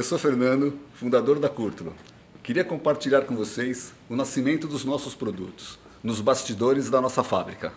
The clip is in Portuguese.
Eu sou Fernando, fundador da Curtro. Queria compartilhar com vocês o nascimento dos nossos produtos, nos bastidores da nossa fábrica.